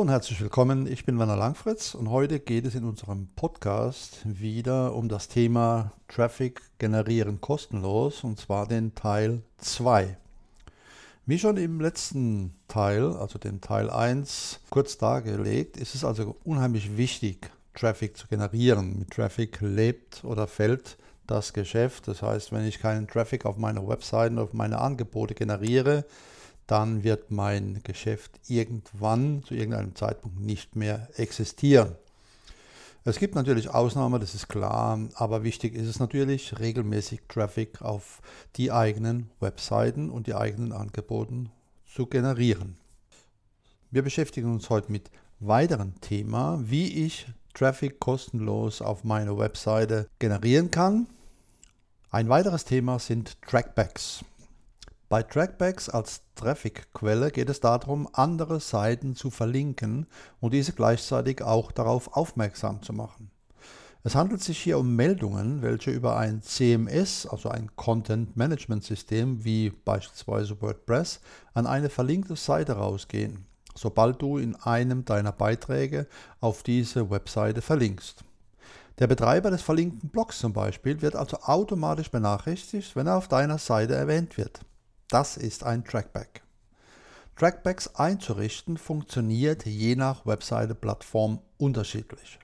Und herzlich willkommen. Ich bin Werner Langfritz und heute geht es in unserem Podcast wieder um das Thema Traffic generieren kostenlos und zwar den Teil 2. Wie schon im letzten Teil, also dem Teil 1, kurz dargelegt, ist es also unheimlich wichtig, Traffic zu generieren. Mit Traffic lebt oder fällt das Geschäft. Das heißt, wenn ich keinen Traffic auf meine Webseiten, auf meine Angebote generiere, dann wird mein Geschäft irgendwann zu irgendeinem Zeitpunkt nicht mehr existieren. Es gibt natürlich Ausnahmen, das ist klar, aber wichtig ist es natürlich, regelmäßig Traffic auf die eigenen Webseiten und die eigenen Angebote zu generieren. Wir beschäftigen uns heute mit weiteren Thema, wie ich Traffic kostenlos auf meine Webseite generieren kann. Ein weiteres Thema sind Trackbacks. Bei Trackbacks als Traffic-Quelle geht es darum, andere Seiten zu verlinken und diese gleichzeitig auch darauf aufmerksam zu machen. Es handelt sich hier um Meldungen, welche über ein CMS, also ein Content Management System wie beispielsweise WordPress, an eine verlinkte Seite rausgehen, sobald du in einem deiner Beiträge auf diese Webseite verlinkst. Der Betreiber des verlinkten Blogs zum Beispiel wird also automatisch benachrichtigt, wenn er auf deiner Seite erwähnt wird. Das ist ein Trackback. Trackbacks einzurichten funktioniert je nach Webseite-Plattform unterschiedlich.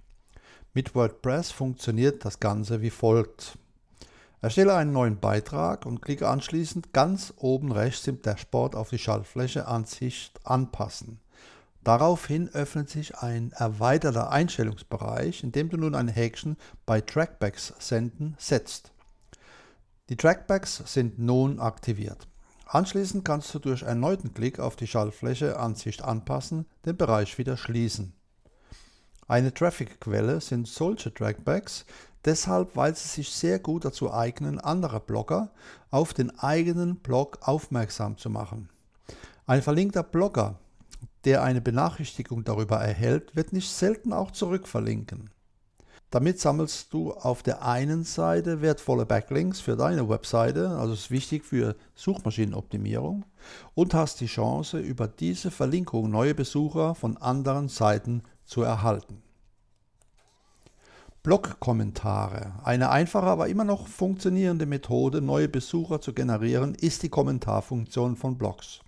Mit WordPress funktioniert das Ganze wie folgt. Erstelle einen neuen Beitrag und klicke anschließend ganz oben rechts im Dashboard auf die Schaltfläche Ansicht anpassen. Daraufhin öffnet sich ein erweiterter Einstellungsbereich, in dem du nun ein Häkchen bei Trackbacks senden setzt. Die Trackbacks sind nun aktiviert. Anschließend kannst du durch erneuten Klick auf die Schaltfläche Ansicht anpassen den Bereich wieder schließen. Eine Traffic-Quelle sind solche Trackbacks, deshalb weil sie sich sehr gut dazu eignen, andere Blogger auf den eigenen Blog aufmerksam zu machen. Ein verlinkter Blogger, der eine Benachrichtigung darüber erhält, wird nicht selten auch zurückverlinken. Damit sammelst du auf der einen Seite wertvolle Backlinks für deine Webseite, also ist wichtig für Suchmaschinenoptimierung, und hast die Chance, über diese Verlinkung neue Besucher von anderen Seiten zu erhalten. Blog-Kommentare. Eine einfache, aber immer noch funktionierende Methode, neue Besucher zu generieren, ist die Kommentarfunktion von Blogs.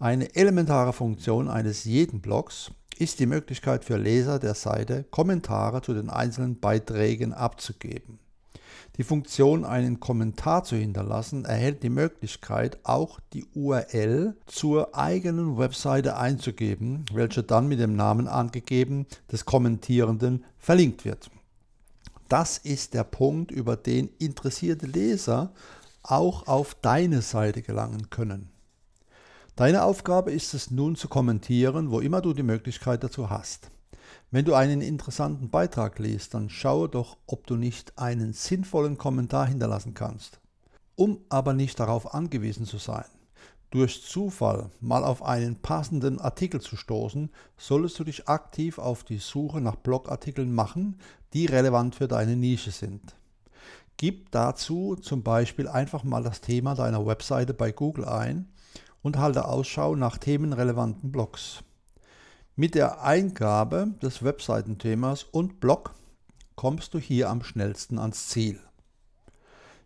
Eine elementare Funktion eines jeden Blogs ist die Möglichkeit für Leser der Seite, Kommentare zu den einzelnen Beiträgen abzugeben. Die Funktion, einen Kommentar zu hinterlassen, erhält die Möglichkeit, auch die URL zur eigenen Webseite einzugeben, welche dann mit dem Namen angegeben des Kommentierenden verlinkt wird. Das ist der Punkt, über den interessierte Leser auch auf deine Seite gelangen können. Deine Aufgabe ist es nun zu kommentieren, wo immer du die Möglichkeit dazu hast. Wenn du einen interessanten Beitrag liest, dann schaue doch, ob du nicht einen sinnvollen Kommentar hinterlassen kannst. Um aber nicht darauf angewiesen zu sein, durch Zufall mal auf einen passenden Artikel zu stoßen, solltest du dich aktiv auf die Suche nach Blogartikeln machen, die relevant für deine Nische sind. Gib dazu zum Beispiel einfach mal das Thema deiner Webseite bei Google ein und halte Ausschau nach themenrelevanten Blogs. Mit der Eingabe des Webseitenthemas und Blog kommst du hier am schnellsten ans Ziel.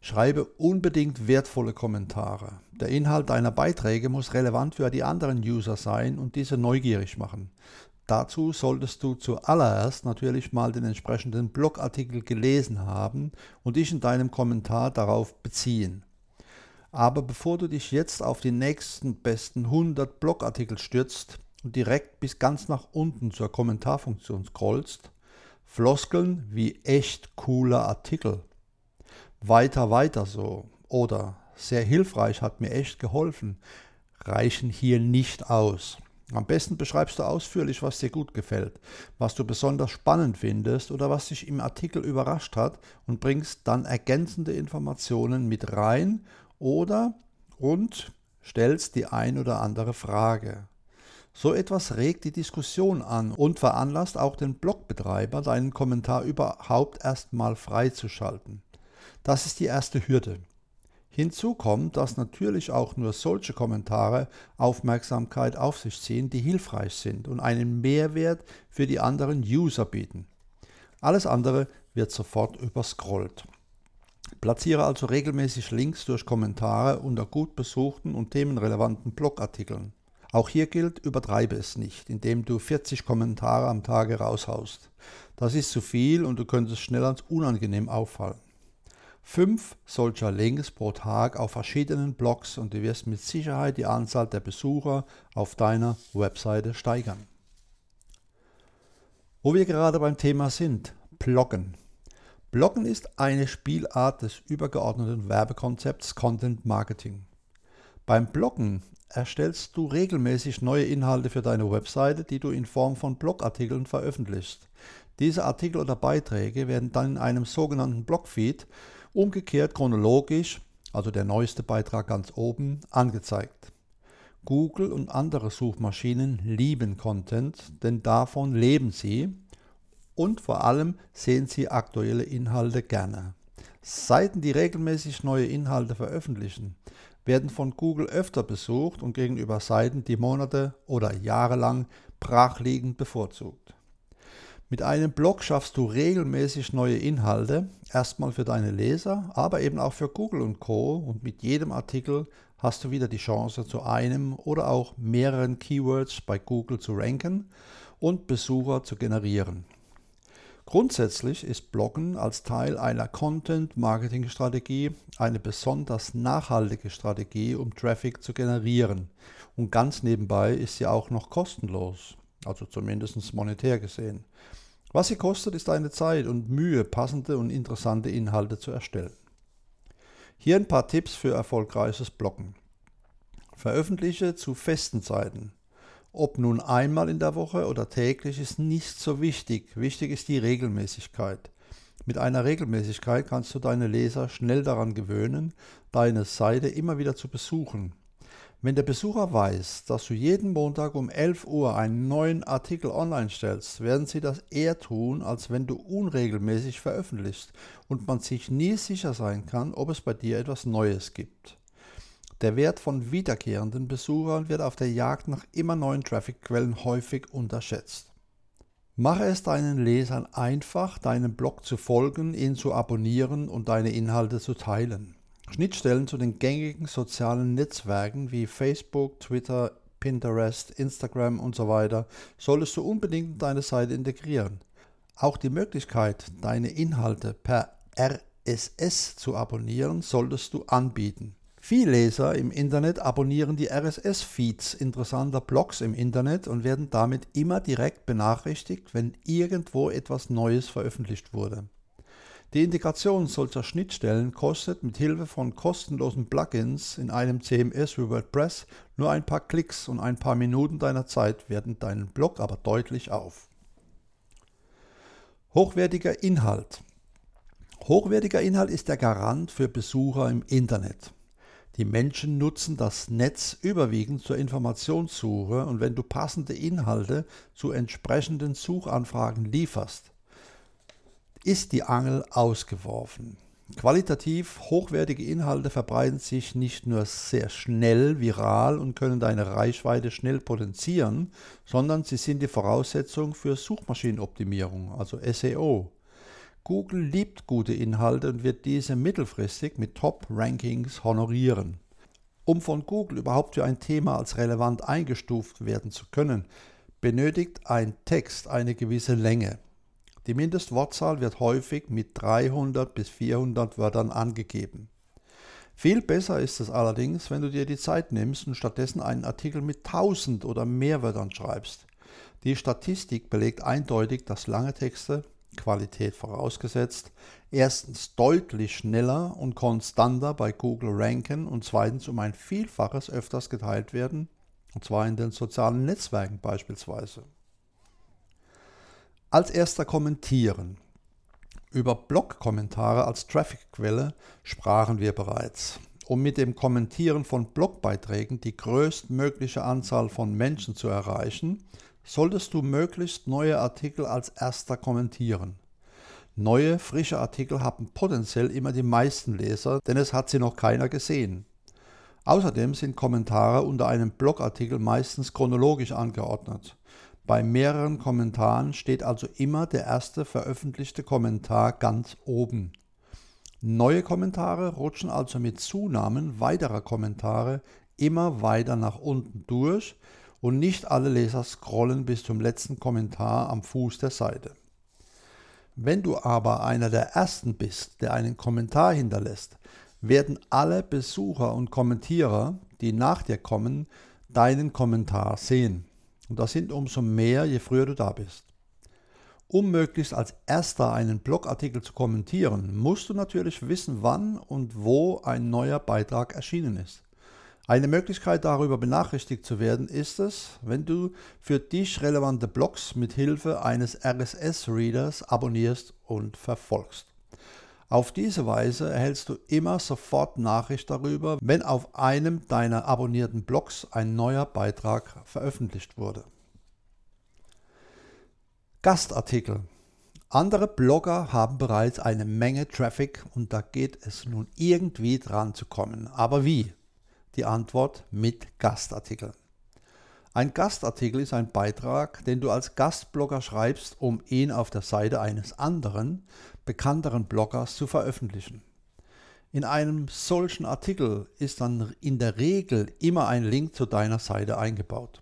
Schreibe unbedingt wertvolle Kommentare. Der Inhalt deiner Beiträge muss relevant für die anderen User sein und diese neugierig machen. Dazu solltest du zuallererst natürlich mal den entsprechenden Blogartikel gelesen haben und dich in deinem Kommentar darauf beziehen. Aber bevor du dich jetzt auf die nächsten besten 100 Blogartikel stürzt und direkt bis ganz nach unten zur Kommentarfunktion scrollst, Floskeln wie echt cooler Artikel, weiter, weiter so oder sehr hilfreich hat mir echt geholfen, reichen hier nicht aus. Am besten beschreibst du ausführlich, was dir gut gefällt, was du besonders spannend findest oder was dich im Artikel überrascht hat und bringst dann ergänzende Informationen mit rein oder und stellst die ein oder andere Frage. So etwas regt die Diskussion an und veranlasst auch den Blogbetreiber, deinen Kommentar überhaupt erstmal freizuschalten. Das ist die erste Hürde. Hinzu kommt, dass natürlich auch nur solche Kommentare Aufmerksamkeit auf sich ziehen, die hilfreich sind und einen Mehrwert für die anderen User bieten. Alles andere wird sofort überscrollt. Platziere also regelmäßig Links durch Kommentare unter gut besuchten und themenrelevanten Blogartikeln. Auch hier gilt, übertreibe es nicht, indem du 40 Kommentare am Tage raushaust. Das ist zu viel und du könntest schnell als unangenehm auffallen. Fünf solcher Links pro Tag auf verschiedenen Blogs und du wirst mit Sicherheit die Anzahl der Besucher auf deiner Webseite steigern. Wo wir gerade beim Thema sind, Bloggen. Bloggen ist eine Spielart des übergeordneten Werbekonzepts Content Marketing. Beim Bloggen erstellst du regelmäßig neue Inhalte für deine Webseite, die du in Form von Blogartikeln veröffentlichst. Diese Artikel oder Beiträge werden dann in einem sogenannten Blogfeed umgekehrt chronologisch, also der neueste Beitrag ganz oben, angezeigt. Google und andere Suchmaschinen lieben Content, denn davon leben sie und vor allem sehen sie aktuelle Inhalte gerne. Seiten, die regelmäßig neue Inhalte veröffentlichen, werden von Google öfter besucht und gegenüber Seiten, die Monate oder Jahre lang brachliegend bevorzugt. Mit einem Blog schaffst du regelmäßig neue Inhalte, erstmal für deine Leser, aber eben auch für Google und Co. Und mit jedem Artikel hast du wieder die Chance, zu einem oder auch mehreren Keywords bei Google zu ranken und Besucher zu generieren. Grundsätzlich ist Bloggen als Teil einer Content-Marketing-Strategie eine besonders nachhaltige Strategie, um Traffic zu generieren. Und ganz nebenbei ist sie auch noch kostenlos, also zumindest monetär gesehen. Was sie kostet, ist eine Zeit und Mühe, passende und interessante Inhalte zu erstellen. Hier ein paar Tipps für erfolgreiches Bloggen. Veröffentliche zu festen Zeiten. Ob nun einmal in der Woche oder täglich ist nicht so wichtig. Wichtig ist die Regelmäßigkeit. Mit einer Regelmäßigkeit kannst du deine Leser schnell daran gewöhnen, deine Seite immer wieder zu besuchen. Wenn der Besucher weiß, dass du jeden Montag um 11 Uhr einen neuen Artikel online stellst, werden sie das eher tun, als wenn du unregelmäßig veröffentlichst und man sich nie sicher sein kann, ob es bei dir etwas Neues gibt. Der Wert von wiederkehrenden Besuchern wird auf der Jagd nach immer neuen Trafficquellen häufig unterschätzt. Mache es deinen Lesern einfach, deinem Blog zu folgen, ihn zu abonnieren und deine Inhalte zu teilen. Schnittstellen zu den gängigen sozialen Netzwerken wie Facebook, Twitter, Pinterest, Instagram und so weiter solltest du unbedingt in deine Seite integrieren. Auch die Möglichkeit, deine Inhalte per RSS zu abonnieren, solltest du anbieten. Viele Leser im Internet abonnieren die RSS-Feeds interessanter Blogs im Internet und werden damit immer direkt benachrichtigt, wenn irgendwo etwas Neues veröffentlicht wurde. Die Integration solcher Schnittstellen kostet mit Hilfe von kostenlosen Plugins in einem CMS wie WordPress nur ein paar Klicks und ein paar Minuten deiner Zeit werten deinen Blog aber deutlich auf. Hochwertiger Inhalt. Hochwertiger Inhalt ist der Garant für Besucher im Internet. Die Menschen nutzen das Netz überwiegend zur Informationssuche und wenn du passende Inhalte zu entsprechenden Suchanfragen lieferst, ist die Angel ausgeworfen. Qualitativ hochwertige Inhalte verbreiten sich nicht nur sehr schnell viral und können deine Reichweite schnell potenzieren, sondern sie sind die Voraussetzung für Suchmaschinenoptimierung, also SEO. Google liebt gute Inhalte und wird diese mittelfristig mit Top-Rankings honorieren. Um von Google überhaupt für ein Thema als relevant eingestuft werden zu können, benötigt ein Text eine gewisse Länge. Die Mindestwortzahl wird häufig mit 300 bis 400 Wörtern angegeben. Viel besser ist es allerdings, wenn du dir die Zeit nimmst und stattdessen einen Artikel mit 1000 oder mehr Wörtern schreibst. Die Statistik belegt eindeutig, dass lange Texte Qualität vorausgesetzt, erstens deutlich schneller und konstanter bei Google ranken und zweitens um ein Vielfaches öfters geteilt werden, und zwar in den sozialen Netzwerken beispielsweise. Als erster kommentieren. Über Blog-Kommentare als Traffic-Quelle sprachen wir bereits. Um mit dem Kommentieren von Blogbeiträgen die größtmögliche Anzahl von Menschen zu erreichen, solltest du möglichst neue Artikel als erster kommentieren. Neue, frische Artikel haben potenziell immer die meisten Leser, denn es hat sie noch keiner gesehen. Außerdem sind Kommentare unter einem Blogartikel meistens chronologisch angeordnet. Bei mehreren Kommentaren steht also immer der erste veröffentlichte Kommentar ganz oben. Neue Kommentare rutschen also mit Zunahmen weiterer Kommentare immer weiter nach unten durch und nicht alle Leser scrollen bis zum letzten Kommentar am Fuß der Seite. Wenn du aber einer der Ersten bist, der einen Kommentar hinterlässt, werden alle Besucher und Kommentierer, die nach dir kommen, deinen Kommentar sehen. Und das sind umso mehr, je früher du da bist. Um möglichst als erster einen Blogartikel zu kommentieren, musst du natürlich wissen, wann und wo ein neuer Beitrag erschienen ist. Eine Möglichkeit darüber benachrichtigt zu werden ist es, wenn du für dich relevante Blogs mit Hilfe eines RSS-Readers abonnierst und verfolgst. Auf diese Weise erhältst du immer sofort Nachricht darüber, wenn auf einem deiner abonnierten Blogs ein neuer Beitrag veröffentlicht wurde. Gastartikel. Andere Blogger haben bereits eine Menge Traffic und da geht es nun irgendwie dran zu kommen. Aber wie? Die Antwort mit Gastartikeln. Ein Gastartikel ist ein Beitrag, den du als Gastblogger schreibst, um ihn auf der Seite eines anderen, bekannteren Bloggers zu veröffentlichen. In einem solchen Artikel ist dann in der Regel immer ein Link zu deiner Seite eingebaut.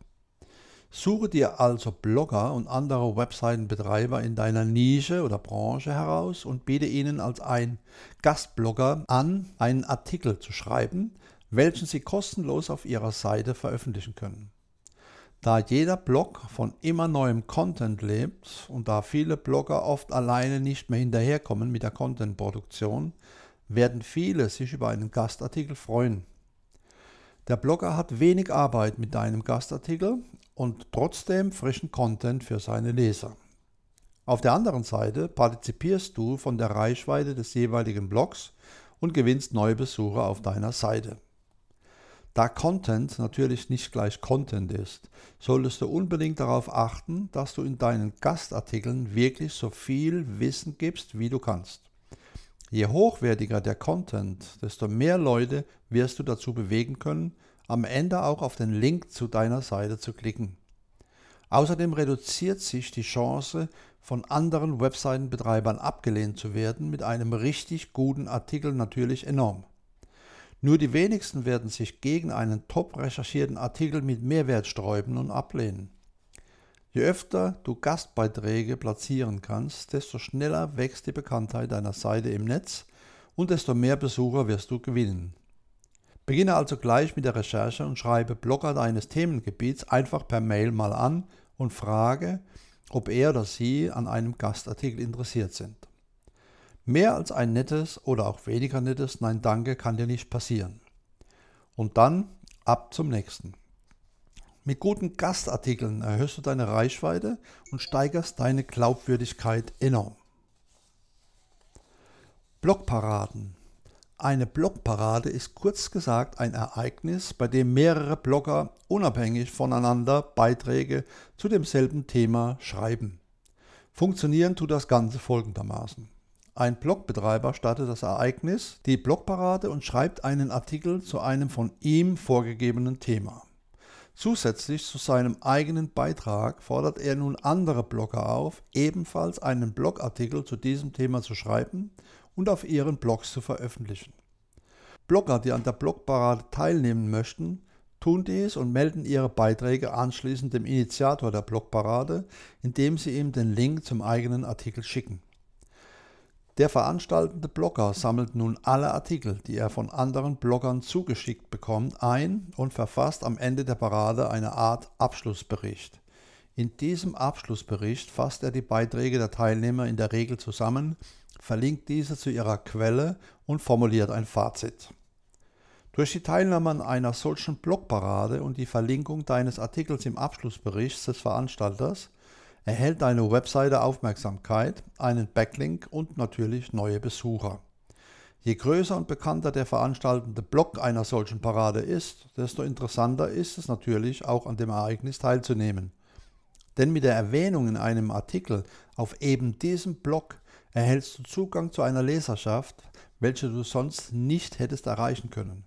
Suche dir also Blogger und andere Webseitenbetreiber in deiner Nische oder Branche heraus und biete ihnen als ein Gastblogger an, einen Artikel zu schreiben, welchen sie kostenlos auf ihrer Seite veröffentlichen können. Da jeder Blog von immer neuem Content lebt und da viele Blogger oft alleine nicht mehr hinterherkommen mit der Contentproduktion, werden viele sich über einen Gastartikel freuen. Der Blogger hat wenig Arbeit mit deinem Gastartikel und trotzdem frischen Content für seine Leser. Auf der anderen Seite partizipierst du von der Reichweite des jeweiligen Blogs und gewinnst neue Besucher auf deiner Seite. Da Content natürlich nicht gleich Content ist, solltest du unbedingt darauf achten, dass du in deinen Gastartikeln wirklich so viel Wissen gibst, wie du kannst. Je hochwertiger der Content, desto mehr Leute wirst du dazu bewegen können, am Ende auch auf den Link zu deiner Seite zu klicken. Außerdem reduziert sich die Chance, von anderen Webseitenbetreibern abgelehnt zu werden, mit einem richtig guten Artikel natürlich enorm. Nur die wenigsten werden sich gegen einen top recherchierten Artikel mit Mehrwert sträuben und ablehnen. Je öfter du Gastbeiträge platzieren kannst, desto schneller wächst die Bekanntheit deiner Seite im Netz und desto mehr Besucher wirst du gewinnen. Beginne also gleich mit der Recherche und schreibe Blogger deines Themengebiets einfach per Mail mal an und frage, ob er oder sie an einem Gastartikel interessiert sind. Mehr als ein nettes oder auch weniger nettes Nein Danke kann dir nicht passieren. Und dann ab zum nächsten. Mit guten Gastartikeln erhöhst du deine Reichweite und steigerst deine Glaubwürdigkeit enorm. Blogparaden. Eine Blogparade ist kurz gesagt ein Ereignis, bei dem mehrere Blogger unabhängig voneinander Beiträge zu demselben Thema schreiben. Funktionieren tut das Ganze folgendermaßen. Ein Blogbetreiber startet das Ereignis, die Blogparade und schreibt einen Artikel zu einem von ihm vorgegebenen Thema. Zusätzlich zu seinem eigenen Beitrag fordert er nun andere Blogger auf, ebenfalls einen Blogartikel zu diesem Thema zu schreiben und auf ihren Blogs zu veröffentlichen. Blogger, die an der Blogparade teilnehmen möchten, tun dies und melden ihre Beiträge anschließend dem Initiator der Blogparade, indem sie ihm den Link zum eigenen Artikel schicken. Der veranstaltende Blogger sammelt nun alle Artikel, die er von anderen Bloggern zugeschickt bekommt, ein und verfasst am Ende der Parade eine Art Abschlussbericht. In diesem Abschlussbericht fasst er die Beiträge der Teilnehmer in der Regel zusammen, verlinkt diese zu ihrer Quelle und formuliert ein Fazit. Durch die Teilnahme an einer solchen Blogparade und die Verlinkung deines Artikels im Abschlussbericht des Veranstalters erhält deine Webseite Aufmerksamkeit, einen Backlink und natürlich neue Besucher. Je größer und bekannter der veranstaltende Blog einer solchen Parade ist, desto interessanter ist es natürlich auch an dem Ereignis teilzunehmen. Denn mit der Erwähnung in einem Artikel auf eben diesem Blog erhältst du Zugang zu einer Leserschaft, welche du sonst nicht hättest erreichen können.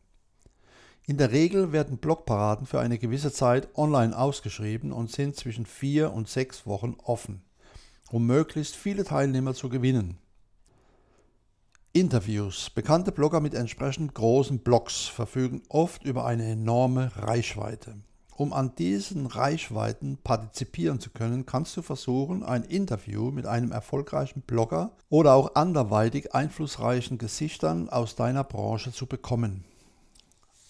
In der Regel werden Blogparaden für eine gewisse Zeit online ausgeschrieben und sind zwischen vier und sechs Wochen offen, um möglichst viele Teilnehmer zu gewinnen. Interviews. Bekannte Blogger mit entsprechend großen Blogs verfügen oft über eine enorme Reichweite. Um an diesen Reichweiten partizipieren zu können, kannst du versuchen, ein Interview mit einem erfolgreichen Blogger oder auch anderweitig einflussreichen Gesichtern aus deiner Branche zu bekommen.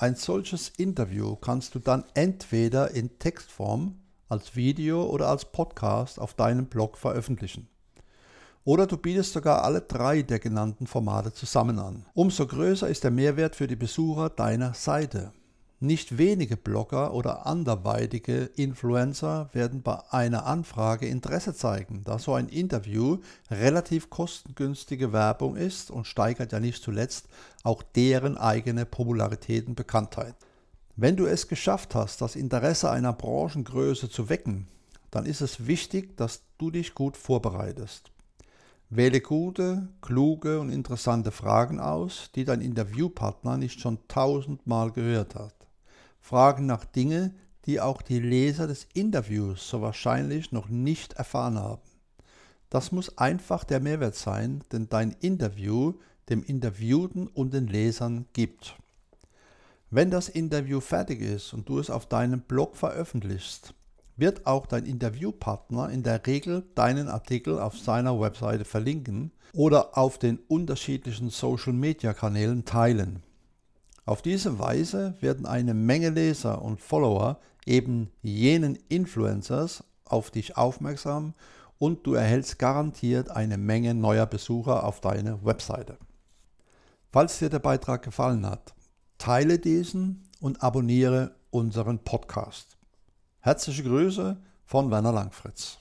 Ein solches Interview kannst du dann entweder in Textform, als Video oder als Podcast auf deinem Blog veröffentlichen. Oder du bietest sogar alle drei der genannten Formate zusammen an. Umso größer ist der Mehrwert für die Besucher deiner Seite. Nicht wenige Blogger oder anderweitige Influencer werden bei einer Anfrage Interesse zeigen, da so ein Interview relativ kostengünstige Werbung ist und steigert ja nicht zuletzt auch deren eigene Popularität und Bekanntheit. Wenn du es geschafft hast, das Interesse einer Branchengröße zu wecken, dann ist es wichtig, dass du dich gut vorbereitest. Wähle gute, kluge und interessante Fragen aus, die dein Interviewpartner nicht schon tausendmal gehört hat. Fragen nach Dingen, die auch die Leser des Interviews so wahrscheinlich noch nicht erfahren haben. Das muss einfach der Mehrwert sein, den dein Interview dem Interviewten und den Lesern gibt. Wenn das Interview fertig ist und du es auf deinem Blog veröffentlichst, wird auch dein Interviewpartner in der Regel deinen Artikel auf seiner Webseite verlinken oder auf den unterschiedlichen Social-Media-Kanälen teilen. Auf diese Weise werden eine Menge Leser und Follower eben jenen Influencers auf dich aufmerksam und du erhältst garantiert eine Menge neuer Besucher auf deine Webseite. Falls dir der Beitrag gefallen hat, teile diesen und abonniere unseren Podcast. Herzliche Grüße von Werner Langfritz.